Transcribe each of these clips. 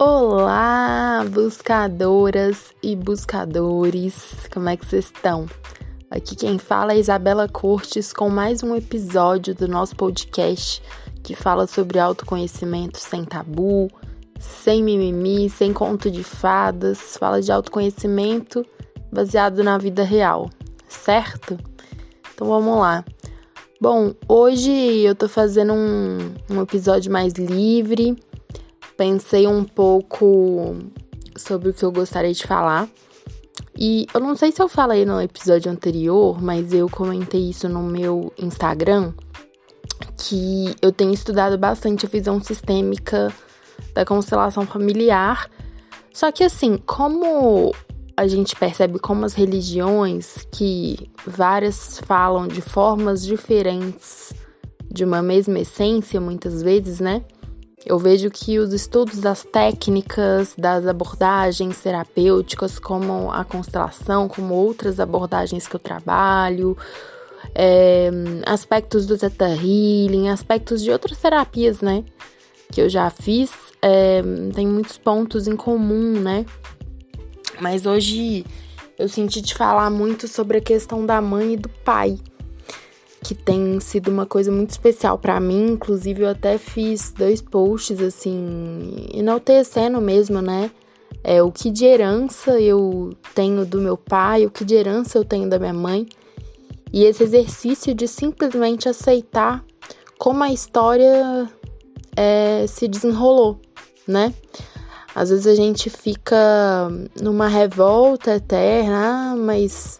Olá, buscadoras e buscadores, como é que vocês estão? Aqui quem fala é Isabela Cortes com mais um episódio do nosso podcast que fala sobre autoconhecimento sem tabu, sem mimimi, sem conto de fadas, fala de autoconhecimento baseado na vida real, certo? Então vamos lá. Bom, hoje eu tô fazendo um, um episódio mais livre pensei um pouco sobre o que eu gostaria de falar. E eu não sei se eu falei no episódio anterior, mas eu comentei isso no meu Instagram, que eu tenho estudado bastante a visão sistêmica da constelação familiar. Só que assim, como a gente percebe como as religiões, que várias falam de formas diferentes de uma mesma essência, muitas vezes, né? Eu vejo que os estudos das técnicas, das abordagens terapêuticas, como a constelação, como outras abordagens que eu trabalho, é, aspectos do Theta Healing, aspectos de outras terapias, né? Que eu já fiz, é, tem muitos pontos em comum, né? Mas hoje eu senti de falar muito sobre a questão da mãe e do pai que tem sido uma coisa muito especial para mim. Inclusive, eu até fiz dois posts assim, enaltecendo mesmo, né? É, o que de herança eu tenho do meu pai, o que de herança eu tenho da minha mãe. E esse exercício de simplesmente aceitar como a história é, se desenrolou, né? Às vezes a gente fica numa revolta eterna, ah, mas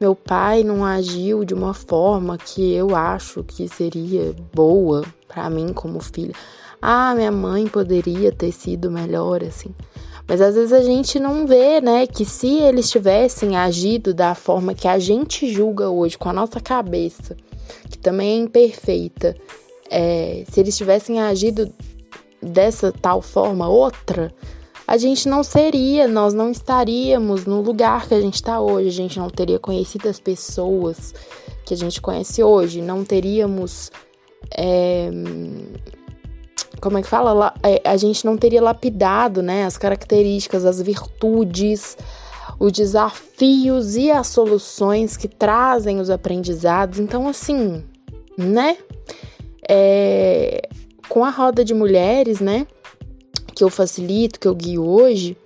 meu pai não agiu de uma forma que eu acho que seria boa para mim como filha. Ah, minha mãe poderia ter sido melhor assim. Mas às vezes a gente não vê, né, que se eles tivessem agido da forma que a gente julga hoje, com a nossa cabeça, que também é imperfeita, é, se eles tivessem agido dessa tal forma outra, a gente não seria, nós não estaríamos no lugar que a gente está hoje, a gente não teria conhecido as pessoas que a gente conhece hoje, não teríamos. É, como é que fala? É, a gente não teria lapidado né, as características, as virtudes, os desafios e as soluções que trazem os aprendizados. Então, assim, né? É, com a roda de mulheres, né? Que eu facilito, que eu guio hoje,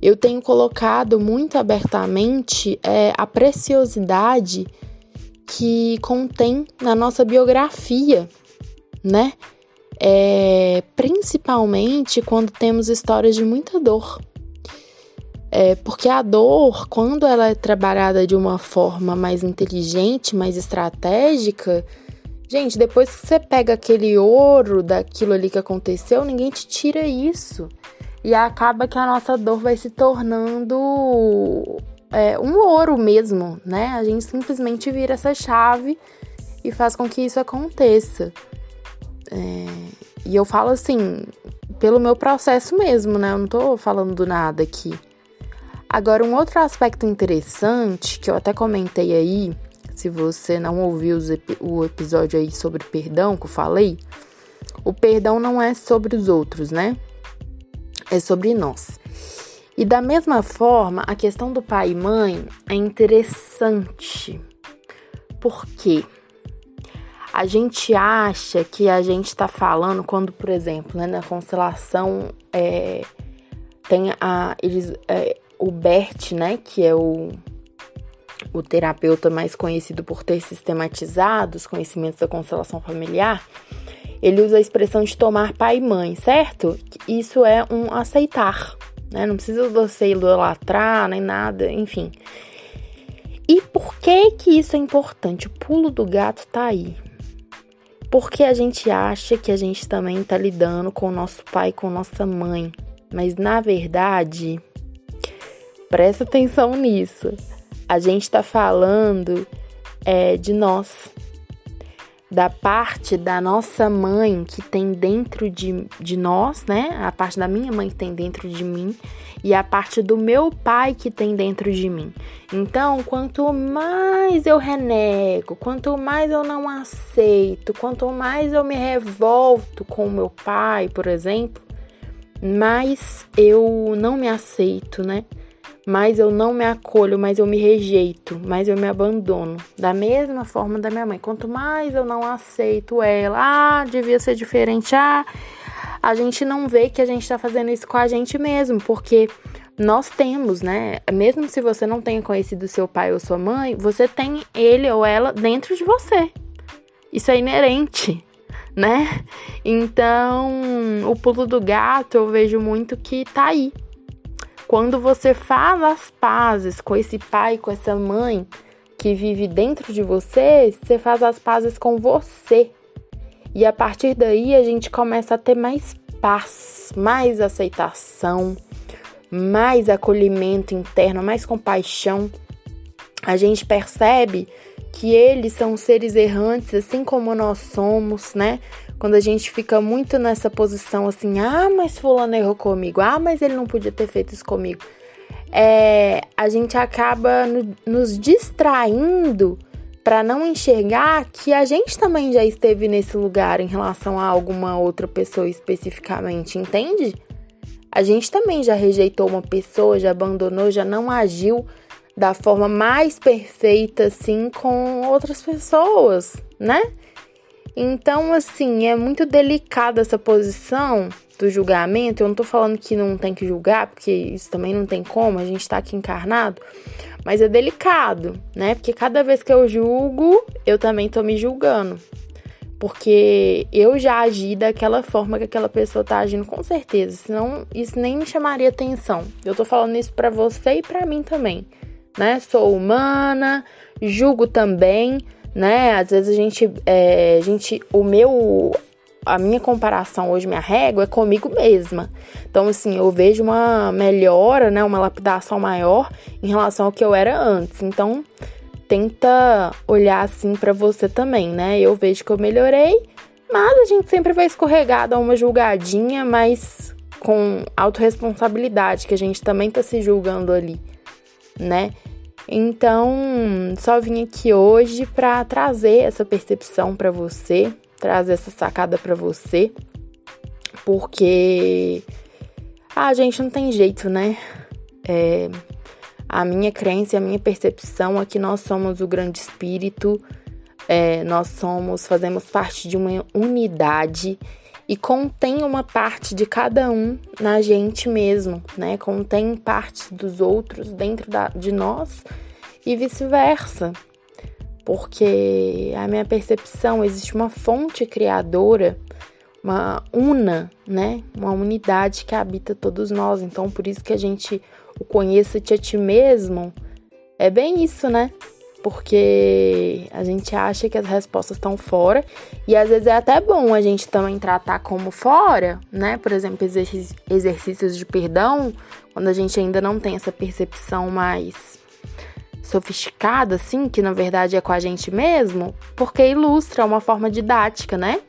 eu tenho colocado muito abertamente é, a preciosidade que contém na nossa biografia, né? É, principalmente quando temos histórias de muita dor. É, porque a dor, quando ela é trabalhada de uma forma mais inteligente, mais estratégica, Gente, depois que você pega aquele ouro daquilo ali que aconteceu, ninguém te tira isso. E acaba que a nossa dor vai se tornando é, um ouro mesmo, né? A gente simplesmente vira essa chave e faz com que isso aconteça. É, e eu falo assim, pelo meu processo mesmo, né? Eu não tô falando do nada aqui. Agora, um outro aspecto interessante que eu até comentei aí se você não ouviu o episódio aí sobre perdão que eu falei, o perdão não é sobre os outros, né? É sobre nós. E da mesma forma, a questão do pai e mãe é interessante. Porque a gente acha que a gente está falando quando, por exemplo, né, na constelação é, tem a, eles, é, o Bert, né, que é o o terapeuta mais conhecido por ter sistematizado os conhecimentos da constelação familiar, ele usa a expressão de tomar pai e mãe, certo? Isso é um aceitar, né? Não precisa você idolatrar nem nada, enfim. E por que que isso é importante? O pulo do gato tá aí. Porque a gente acha que a gente também tá lidando com o nosso pai, com nossa mãe. Mas na verdade, presta atenção nisso. A gente está falando é, de nós, da parte da nossa mãe que tem dentro de, de nós, né? A parte da minha mãe que tem dentro de mim e a parte do meu pai que tem dentro de mim. Então, quanto mais eu renego, quanto mais eu não aceito, quanto mais eu me revolto com o meu pai, por exemplo, mais eu não me aceito, né? Mais eu não me acolho, mais eu me rejeito, mais eu me abandono. Da mesma forma da minha mãe. Quanto mais eu não aceito ela, ah, devia ser diferente, ah, a gente não vê que a gente tá fazendo isso com a gente mesmo, porque nós temos, né? Mesmo se você não tenha conhecido seu pai ou sua mãe, você tem ele ou ela dentro de você. Isso é inerente, né? Então, o pulo do gato eu vejo muito que tá aí. Quando você faz as pazes com esse pai, com essa mãe que vive dentro de você, você faz as pazes com você. E a partir daí a gente começa a ter mais paz, mais aceitação, mais acolhimento interno, mais compaixão. A gente percebe que eles são seres errantes, assim como nós somos, né? Quando a gente fica muito nessa posição assim, ah, mas fulano errou comigo, ah, mas ele não podia ter feito isso comigo. É, a gente acaba no, nos distraindo para não enxergar que a gente também já esteve nesse lugar em relação a alguma outra pessoa especificamente, entende? A gente também já rejeitou uma pessoa, já abandonou, já não agiu da forma mais perfeita assim com outras pessoas, né? Então, assim, é muito delicada essa posição do julgamento. Eu não tô falando que não tem que julgar, porque isso também não tem como, a gente tá aqui encarnado. Mas é delicado, né? Porque cada vez que eu julgo, eu também tô me julgando. Porque eu já agi daquela forma que aquela pessoa tá agindo, com certeza. Senão, isso nem me chamaria atenção. Eu tô falando isso para você e para mim também, né? Sou humana, julgo também né? Às vezes a gente, é, a gente, o meu, a minha comparação hoje, minha régua é comigo mesma. Então, assim, eu vejo uma melhora, né? Uma lapidação maior em relação ao que eu era antes. Então, tenta olhar assim para você também, né? Eu vejo que eu melhorei, mas a gente sempre vai escorregar, dar uma julgadinha, mas com autorresponsabilidade, que a gente também tá se julgando ali, né? Então, só vim aqui hoje para trazer essa percepção para você, trazer essa sacada para você, porque a gente não tem jeito, né? É, a minha crença e a minha percepção é que nós somos o grande espírito, é, nós somos, fazemos parte de uma unidade e contém uma parte de cada um na gente mesmo, né? Contém partes dos outros dentro da, de nós e vice-versa. Porque a minha percepção existe uma fonte criadora, uma una, né? Uma unidade que habita todos nós. Então, por isso que a gente o conheça-te a ti mesmo é bem isso, né? Porque a gente acha que as respostas estão fora e às vezes é até bom a gente também tratar como fora, né? Por exemplo, exercícios de perdão, quando a gente ainda não tem essa percepção mais sofisticada, assim, que na verdade é com a gente mesmo, porque ilustra uma forma didática, né?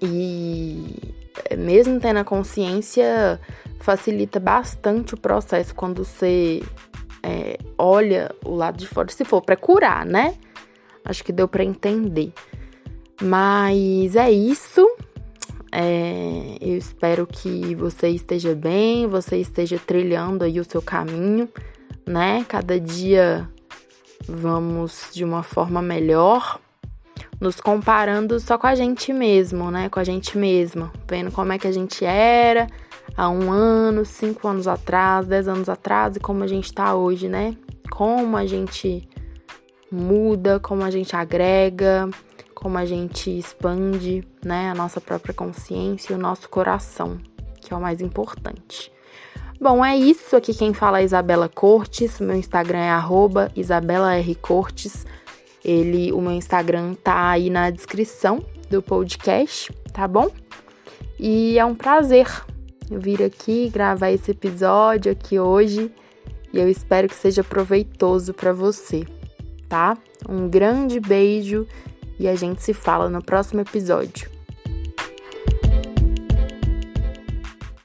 E mesmo tendo a consciência, facilita bastante o processo quando você é, olha o lado de fora, se for para curar, né? Acho que deu para entender. Mas é isso. É, eu espero que você esteja bem, você esteja trilhando aí o seu caminho, né? Cada dia vamos de uma forma melhor, nos comparando só com a gente mesmo, né? Com a gente mesma, vendo como é que a gente era, há um ano, cinco anos atrás, dez anos atrás e como a gente está hoje, né? Como a gente muda, como a gente agrega, como a gente expande, né? A nossa própria consciência e o nosso coração, que é o mais importante. Bom, é isso. Aqui quem fala é Isabela Cortes. Meu Instagram é arroba Isabela R. Cortes. Ele, o meu Instagram tá aí na descrição do podcast, tá bom? E é um prazer vir aqui gravar esse episódio aqui hoje e eu espero que seja proveitoso para você, tá? Um grande beijo e a gente se fala no próximo episódio.